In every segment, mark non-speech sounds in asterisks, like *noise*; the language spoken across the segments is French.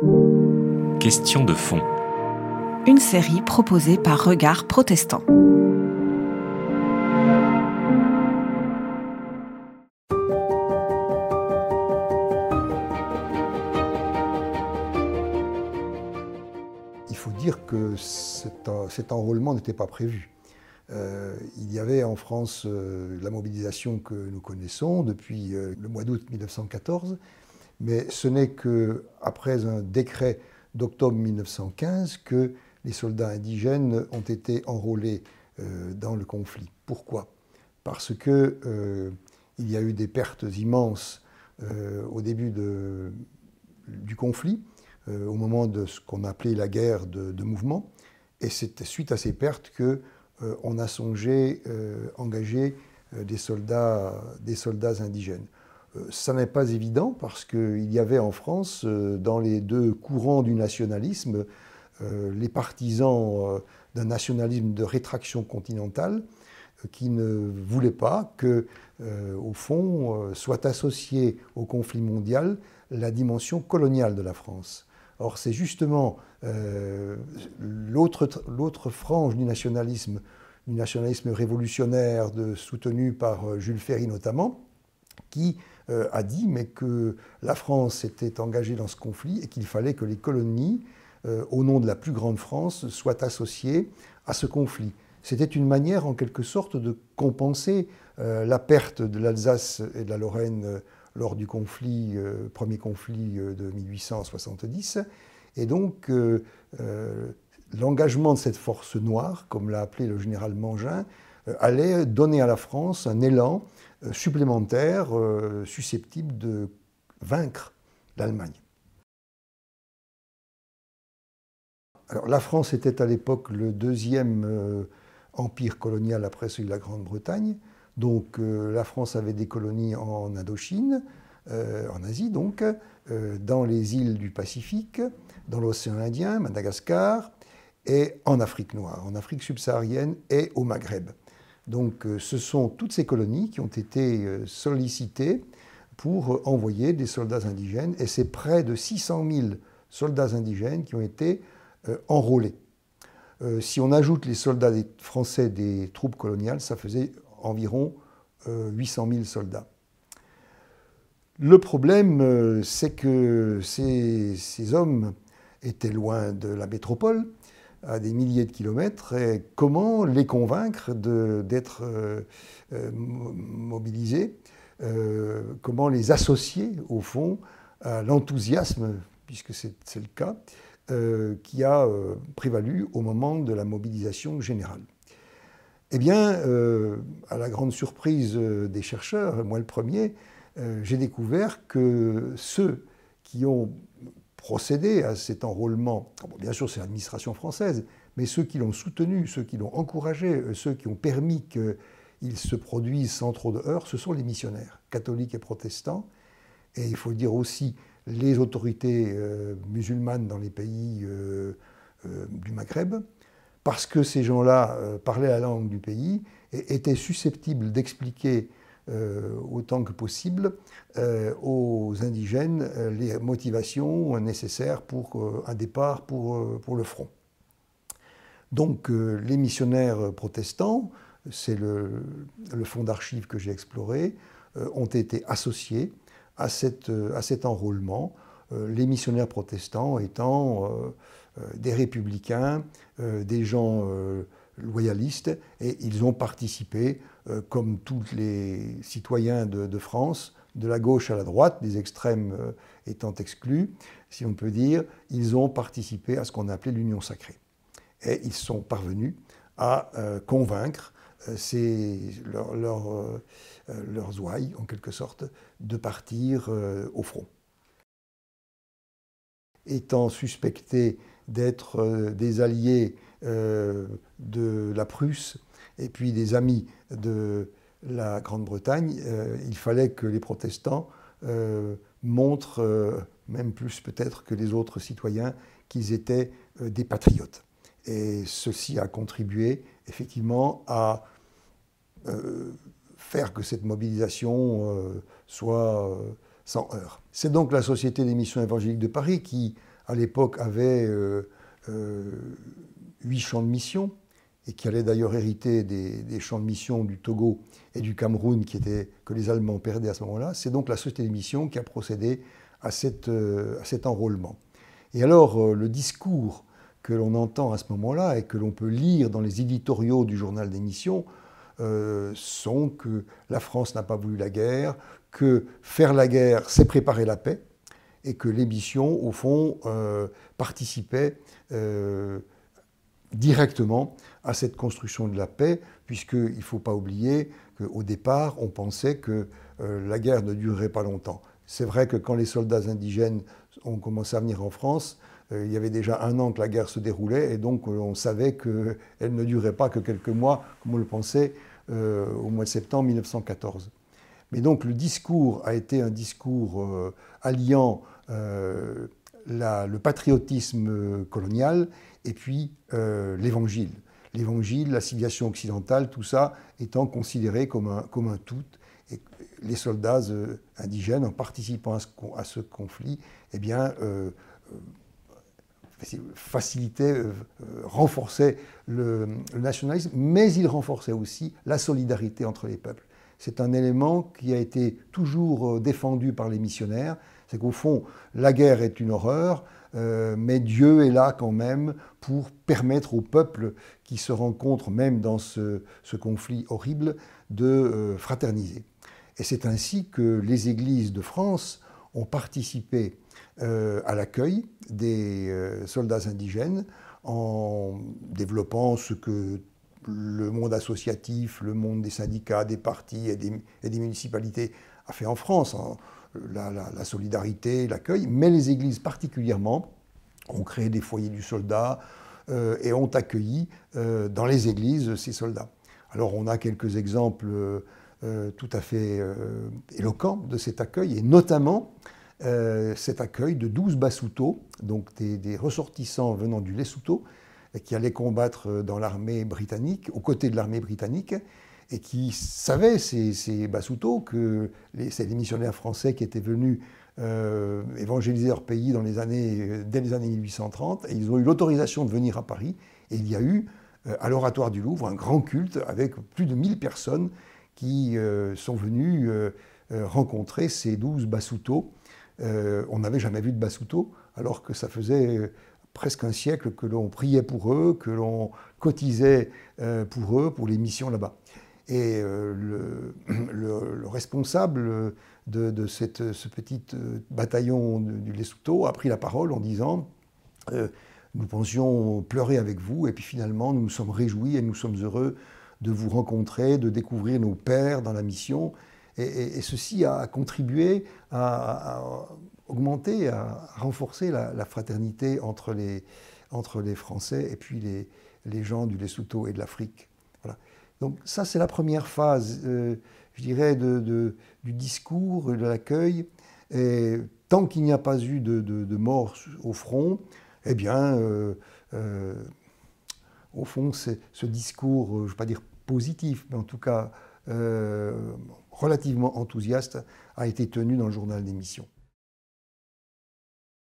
Question de fond. Une série proposée par Regard Protestant. Il faut dire que cet, cet enrôlement n'était pas prévu. Euh, il y avait en France euh, la mobilisation que nous connaissons depuis euh, le mois d'août 1914, mais ce n'est qu'après un décret d'octobre 1915 que les soldats indigènes ont été enrôlés dans le conflit. Pourquoi? Parce que il y a eu des pertes immenses au début du conflit, au moment de ce qu'on appelait la guerre de, mouvement, et c'est suite à ces pertes que euh, on a songé euh, engager euh, des soldats indigènes. Ça n'est pas évident parce qu'il y avait en France, dans les deux courants du nationalisme, les partisans d'un nationalisme de rétraction continentale qui ne voulaient pas que, au fond, soit associée au conflit mondial la dimension coloniale de la France. Or, c'est justement l'autre frange du nationalisme du nationalisme révolutionnaire soutenu par euh, Jules Ferry notamment, qui euh, a dit mais que la France était engagée dans ce conflit et qu'il fallait que les colonies, euh, au nom de la plus grande France, soient associées à ce conflit. C'était une manière en quelque sorte de compenser la perte de l'Alsace et de la Lorraine lors du conflit, premier conflit de 1870. Et donc l'engagement de cette force noire, comme l'a appelé le général Mangin, euh, allait donner à la France un élan euh, supplémentaire euh, susceptible de vaincre l'Allemagne. Alors, la France était à l'époque le deuxième empire colonial après celui de la Grande-Bretagne. Donc la France avait des colonies en Indochine, en Asie donc, dans les îles du Pacifique, dans l'océan Indien, Madagascar, et en Afrique noire, en Afrique subsaharienne et au Maghreb. Donc euh, ce sont toutes ces colonies qui ont été euh, sollicitées pour euh, envoyer des soldats indigènes, et c'est près de 600 000 soldats indigènes qui ont été enrôlés. si on ajoute les soldats français des troupes coloniales, ça faisait environ 800 000 soldats. Le problème, c'est que ces, ces hommes étaient loin de la métropole, à des milliers de kilomètres, et comment les convaincre d'être euh, euh, mobilisés, euh, comment les associer au fond à l'enthousiasme, puisque c'est le cas, qui a prévalu au moment de la mobilisation générale. Eh bien, à la grande surprise des chercheurs, moi le premier, j'ai découvert que ceux qui ont procéder à cet enrôlement, bien sûr c'est l'administration française, mais ceux qui l'ont soutenu, ceux qui l'ont encouragé, euh, ceux qui ont permis qu'il se produise sans trop de heurts, ce sont les missionnaires, catholiques et protestants, et il faut dire aussi les autorités euh, musulmanes dans les pays euh, du Maghreb, parce que ces gens-là parlaient la langue du pays et étaient susceptibles d'expliquer autant que possible euh, aux indigènes euh, les motivations nécessaires pour un départ pour, le front. Donc les missionnaires protestants, c'est le, le, fonds d'archives que j'ai exploré, ont été associés à, cette, à cet enrôlement, les missionnaires protestants étant des républicains, des gens loyalistes, et ils ont participé euh, comme tous les citoyens de, France, de la gauche à la droite, des extrêmes euh, étant exclus, si on peut dire, ils ont participé à ce qu'on appelait l'union sacrée. Et ils sont parvenus à euh, convaincre leurs ouailles, en quelque sorte, de partir au front. Étant suspectés d'être des alliés de la Prusse et puis des amis de la Grande-Bretagne, euh, il fallait que les protestants euh, montrent, euh, même plus peut-être que les autres citoyens, qu'ils étaient des patriotes. Et ceci a contribué effectivement à faire que cette mobilisation soit sans heurts. C'est donc la Société des missions évangéliques de Paris qui à l'époque, avait huit champs de mission, et qui allait d'ailleurs hériter des, champs de mission du Togo et du Cameroun que les Allemands perdaient à ce moment-là. C'est donc la société de mission qui a procédé à, cette, à cet enrôlement. Et alors, le discours que l'on entend à ce moment-là et que l'on peut lire dans les éditoriaux du journal des missions euh, sont que la France n'a pas voulu la guerre, que faire la guerre, c'est préparer la paix, et que les missions, au fond, euh, participaient euh, directement à cette construction de la paix, puisqu'il ne faut pas oublier qu'au départ, on pensait que la guerre ne durerait pas longtemps. C'est vrai que quand les soldats indigènes ont commencé à venir en France, euh, il y avait déjà un an que la guerre se déroulait et donc euh, on savait qu'elle ne durerait pas que quelques mois, comme on le pensait euh, au mois de septembre 1914. Mais donc le discours a été un discours alliant le patriotisme colonial et puis l'évangile. L'évangile, la civilisation occidentale, tout ça étant considéré comme un, comme un tout. Et les soldats indigènes, en participant à ce, conflit, eh bien, facilitait, euh, euh, renforçait le, nationalisme, mais il renforçait aussi la solidarité entre les peuples. C'est un élément qui a été toujours euh, défendu par les missionnaires, c'est qu'au fond, la guerre est une horreur, mais Dieu est là quand même pour permettre aux peuples qui se rencontrent, même dans ce, conflit horrible, de fraterniser. Et c'est ainsi que les églises de France ont participé euh, à l'accueil des euh, soldats indigènes en développant ce que le monde associatif, le monde des syndicats, des partis et des, municipalités a fait en France. La, solidarité, l'accueil, mais les églises particulièrement ont créé des foyers du soldat euh, et ont accueilli dans les églises ces soldats. Alors on a quelques exemples tout à fait éloquents de cet accueil, et notamment euh, cet accueil de 12 Basuto, donc des, ressortissants venant du Lesotho, qui allaient combattre euh, dans l'armée britannique, aux côtés de l'armée britannique, et qui savaient, ces, ces que c'est les missionnaires français qui étaient venus euh, évangéliser leur pays dans les années, dès les années 1830, et ils ont eu l'autorisation de venir à Paris, et il y a eu, à l'Oratoire du Louvre, un grand culte avec plus de 1000 personnes qui sont venues rencontrer ces 12 Basuto, euh, on n'avait jamais vu de Basuto, alors que ça faisait euh, presque un siècle que l'on priait pour eux, que l'on cotisait euh, pour eux, pour les missions là-bas. Et *clears throat* le, responsable de, ce petit bataillon du Lesotho a pris la parole en disant Nous pensions pleurer avec vous, et puis finalement nous nous sommes réjouis et nous sommes heureux de vous rencontrer, de découvrir nos pères dans la mission. Et, ceci a contribué à, augmenter, à renforcer la, fraternité entre les, entre les Français et puis les, les gens du Lesotho et de l'Afrique. Donc ça, c'est la première phase, euh, je dirais, du discours, de l'accueil. Et tant qu'il n'y a pas eu de, de, mort au front, eh bien, euh, euh, au fond, ce discours, je ne veux pas dire positif, mais en tout cas relativement enthousiaste a été tenu dans le journal d'émission.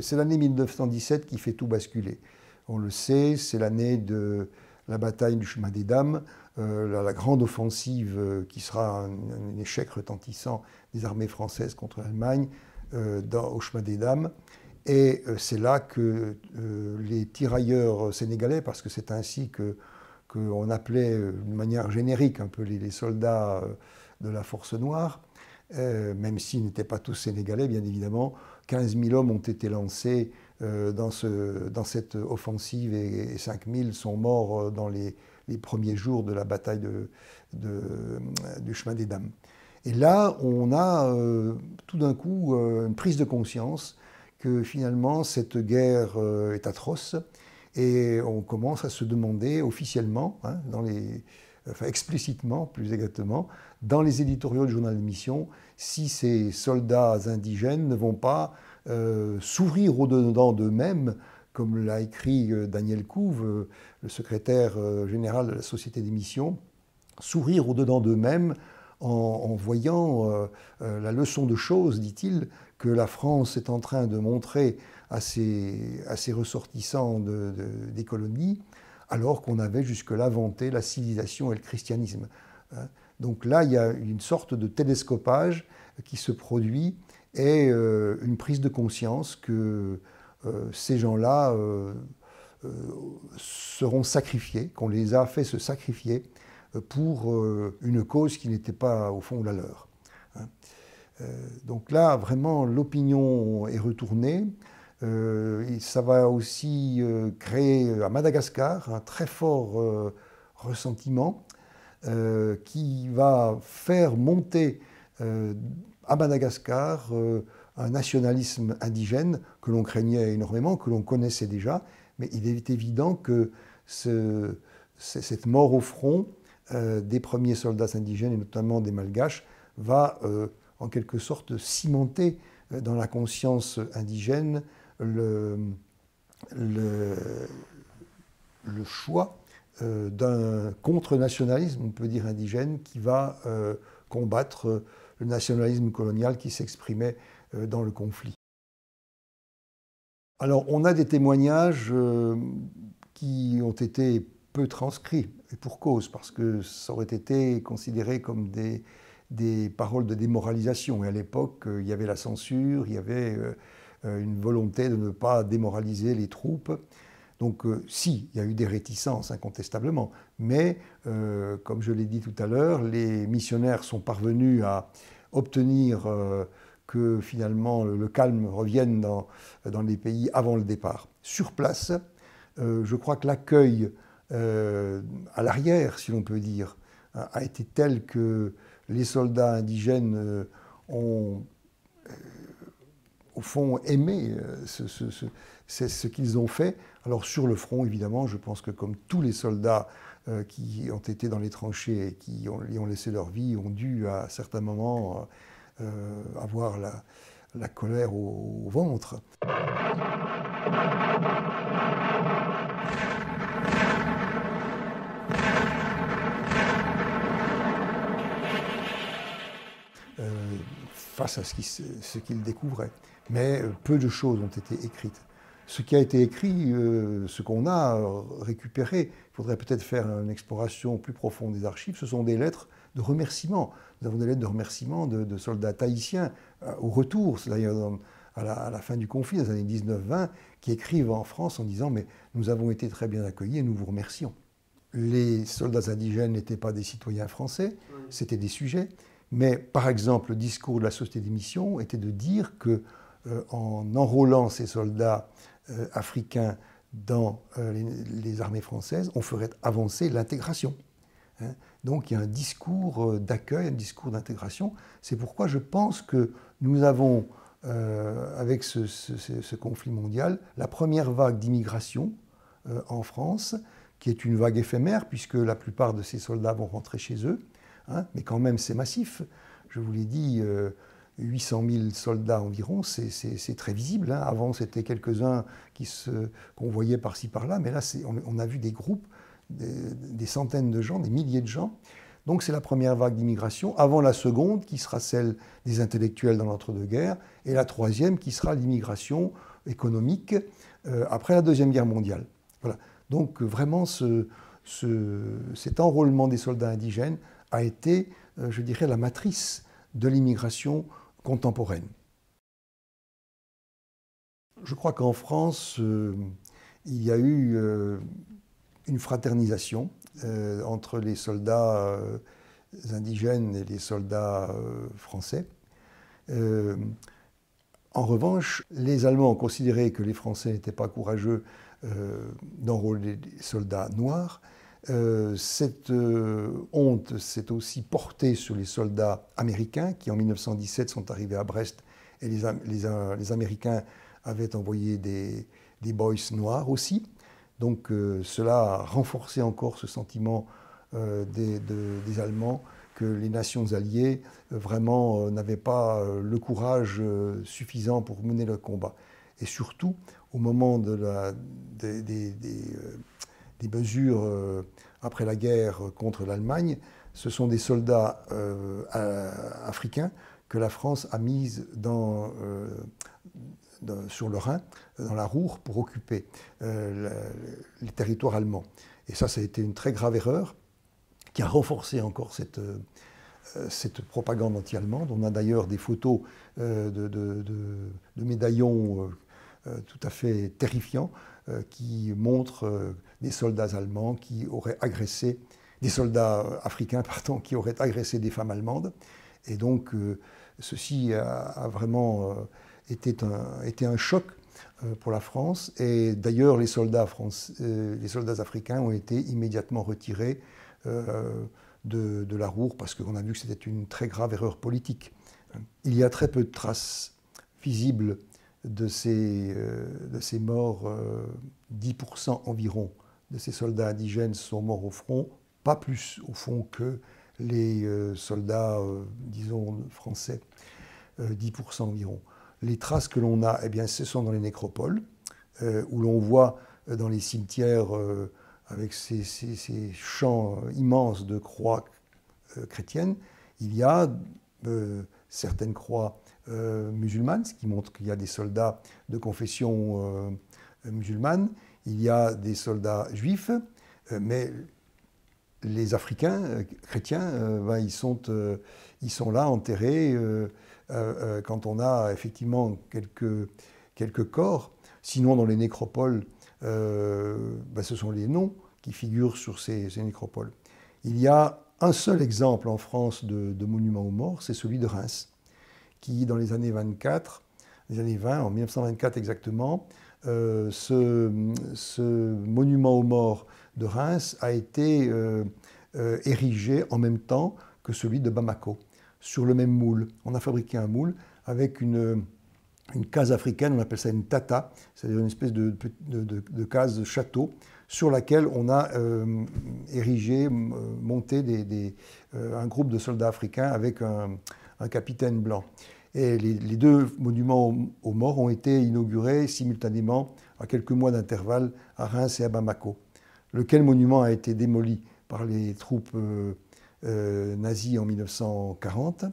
C'est l'année 1917 qui fait tout basculer. On le sait, c'est l'année de la bataille du chemin des dames, euh, la, grande offensive euh, qui sera un, échec retentissant des armées françaises contre l'Allemagne euh, au chemin des dames. Et c'est là que les tirailleurs sénégalais, parce que c'est ainsi qu'on appelait d'une manière générique un peu les soldats de la Force Noire, même s'ils n'étaient pas tous sénégalais, bien évidemment. 15 000 hommes ont été lancés dans, ce, dans, cette offensive et, 5 000 sont morts dans les, premiers jours de la bataille de, du chemin des dames. Et là, on a tout d'un coup une prise de conscience que finalement cette guerre est atroce et on commence à se demander officiellement, hein, dans les, enfin explicitement plus exactement, dans les éditoriaux du journal de mission, si ces soldats indigènes ne vont pas euh, s'ouvrir au-dedans d'eux-mêmes, comme l'a écrit euh, Daniel Couve, euh, le secrétaire général de la Société des missions, s'ouvrir au-dedans d'eux-mêmes en, voyant la leçon de choses, dit-il, que la France est en train de montrer à ses, ressortissants des colonies, alors qu'on avait jusque-là vanté la civilisation et le christianisme. Hein. Donc là, il y a une sorte de télescopage qui se produit et euh, une prise de conscience que euh, ces gens-là euh, seront sacrifiés, qu'on les a fait se sacrifier pour une cause qui n'était pas au fond la leur. Hein. donc là, vraiment, l'opinion est retournée. ça va aussi créer à Madagascar un très fort ressentiment qui va faire monter à Madagascar euh, un nationalisme indigène que l'on craignait énormément, que l'on connaissait déjà, mais il est évident que cette mort au front euh, des premiers soldats indigènes, et notamment des Malgaches, va euh, en quelque sorte cimenter dans la conscience indigène le, choix d'un contre-nationalisme, on peut dire indigène, qui va combattre le nationalisme colonial qui s'exprimait euh, dans le conflit. Alors on a des témoignages euh, qui ont été peu transcrits, et pour cause, parce que ça aurait été considéré comme des, des paroles de démoralisation. Et à l'époque, euh, il y avait la censure, il y avait une volonté de ne pas démoraliser les troupes. Donc si, il y a eu des réticences incontestablement, mais comme je l'ai dit tout à l'heure, les missionnaires sont parvenus à obtenir euh, que finalement le, calme revienne dans, dans, les pays avant le départ. Sur place, euh, je crois que l'accueil euh, à l'arrière, si l'on peut dire, a été tel que les soldats indigènes ont au fond aimé ce, ce qu'ils ont fait. Alors sur le front, évidemment, je pense que comme tous les soldats qui ont été dans les tranchées et qui y ont laissé leur vie ont dû à certains moments euh, avoir la, colère au, ventre. Euh, face à ce qu'ils découvraient. Mais euh, peu de choses ont été écrites. Ce qui a été écrit, ce qu'on a récupéré, il faudrait peut-être faire une exploration plus profonde des archives, ce sont des lettres de remerciements. Nous avons des lettres de remerciements de, soldats tahitiens euh, au retour, d'ailleurs à la, fin du conflit, dans les années 19-20, qui écrivent en France en disant Mais nous avons été très bien accueillis et nous vous remercions. Les soldats indigènes n'étaient pas des citoyens français, c'était des sujets. Mais par exemple, le discours de la Société des missions était de dire que euh, en enrôlant ces soldats euh, africains dans les, les, armées françaises, on ferait avancer l'intégration. Hein. Donc il y a un discours euh, d'accueil, un discours d'intégration. C'est pourquoi je pense que nous avons, euh, avec ce, conflit mondial, la première vague d'immigration euh, en France, qui est une vague éphémère, puisque la plupart de ces soldats vont rentrer chez eux. Hein. mais quand même, c'est massif. Je vous l'ai dit, 800 000 soldats environ, c'est très visible. Hein. Avant, c'était quelques-uns qu'on voyait par-ci par-là, mais là, on, a vu des groupes des, centaines de gens, des milliers de gens. Donc c'est la première vague d'immigration, avant la seconde qui sera celle des intellectuels dans l'entre-deux-guerres, et la troisième qui sera l'immigration économique euh, après la Deuxième Guerre mondiale. Voilà. Donc vraiment ce, cet enrôlement des soldats indigènes a été, euh, je dirais, la matrice de l'immigration contemporaine. Je crois qu'en France, euh, il y a eu une fraternisation euh, entre les soldats euh, indigènes et les soldats euh, français. en revanche, les Allemands ont considéré que les Français n'étaient pas courageux d'enrôler des soldats noirs. cette honte s'est aussi portée sur les soldats américains qui en 1917 sont arrivés à Brest et les, les, Américains avaient envoyé des boys noirs aussi. Donc euh, cela a renforcé encore ce sentiment euh, des, Allemands que les nations alliées euh, vraiment n'avaient pas le courage suffisant pour mener le combat. Et surtout, au moment des, des, mesures après la guerre contre l'Allemagne, ce sont des soldats africains que la France a mis dans, sur le Rhin, dans la Roure, pour occuper les territoires allemands. Et ça, ça a été une très grave erreur qui a renforcé encore cette, cette propagande anti-allemande. On a d'ailleurs des photos de, de, médaillons tout à fait terrifiants qui montrent des soldats allemands qui auraient agressé, des soldats africains, *laughs* pardon, qui auraient agressé des femmes allemandes. Et donc, ceci a, vraiment euh, été, un, choc euh, pour la France. Et d'ailleurs, les, soldats euh, africains ont été immédiatement retirés de, la Roure parce qu'on a vu que c'était une très grave erreur politique. Il y a très peu de traces visibles de ces, de ces morts. 10% environ de ces soldats indigènes sont morts au front, pas plus au fond que les euh, soldats, euh, disons, français, 10% euh, environ. Les traces que l'on a, eh bien, ce sont dans les nécropoles, où l'on voit dans les cimetières, avec ces, champs immenses de croix chrétiennes, il y a certaines croix musulmanes, ce qui montre qu'il y a des soldats de confession musulmane, il y a des soldats juifs, mais les Africains euh, chrétiens, euh, ben, ils, sont, euh, ils sont là enterrés quand on a effectivement quelques, quelques corps. Sinon, dans les nécropoles, ben, ce sont les noms qui figurent sur ces, nécropoles. Il y a un seul exemple en France de, monument aux morts, c'est celui de Reims, qui, dans les années 24, les années 20, en 1924 exactement, ce, monument aux morts de Reims a été euh, euh, érigé en même temps que celui de Bamako, sur le même moule. On a fabriqué un moule avec une, une case africaine, on appelle ça une tata, c'est-à-dire une espèce de, de, case château sur laquelle on a euh, érigé, monté des, un groupe de soldats africains avec un, capitaine blanc. Et les, deux monuments aux morts ont été inaugurés simultanément, à quelques mois d'intervalle, à Reims et à Bamako lequel monument a été démoli par les troupes euh, euh, nazies en 1940.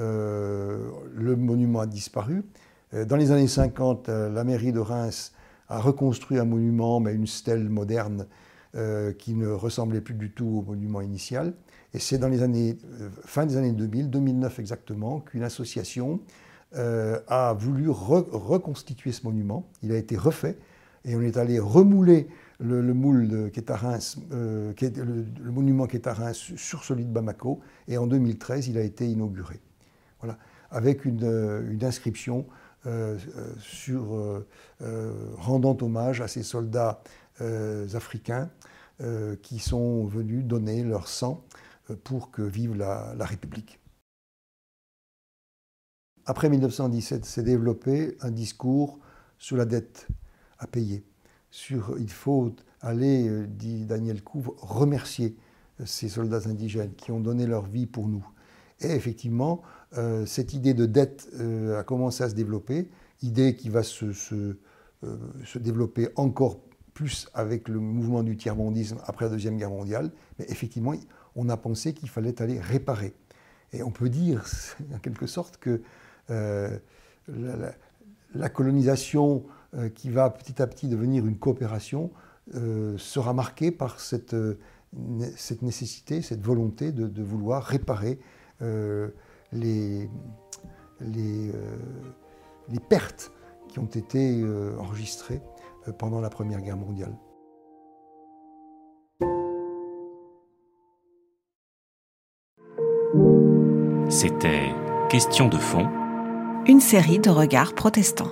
Euh, le monument a disparu. Dans les années 50, la mairie de Reims a reconstruit un monument, mais une stèle moderne qui ne ressemblait plus du tout au monument initial. Et c'est dans les années, fin des années 2000, 2009 exactement, qu'une association a voulu reconstituer ce monument. Il a été refait et on est allé remouler euh, le, monument qui est à Reims sur celui de Bamako, et en 2013, il a été inauguré. Voilà, avec une, euh, inscription euh, rendant hommage à ces soldats africains qui sont venus donner leur sang pour que vive la, la République. Après 1917, s'est développé un discours sur la dette à payer sur il faut aller, euh, dit Daniel Couve, remercier euh, ces soldats indigènes qui ont donné leur vie pour nous. Et effectivement, euh, cette idée de dette a commencé à se développer, idée qui va se, se, se, développer encore plus avec le mouvement du tiers-mondisme après la Deuxième Guerre mondiale. Mais effectivement, on a pensé qu'il fallait aller réparer. Et on peut dire, *laughs* en quelque sorte, que la, colonisation qui va petit à petit devenir une coopération, euh, sera marquée par cette, euh, cette, nécessité, cette volonté de, vouloir réparer les, les, les, pertes qui ont été enregistrées pendant la Première Guerre mondiale. C'était Question de fond. Une série de regards protestants.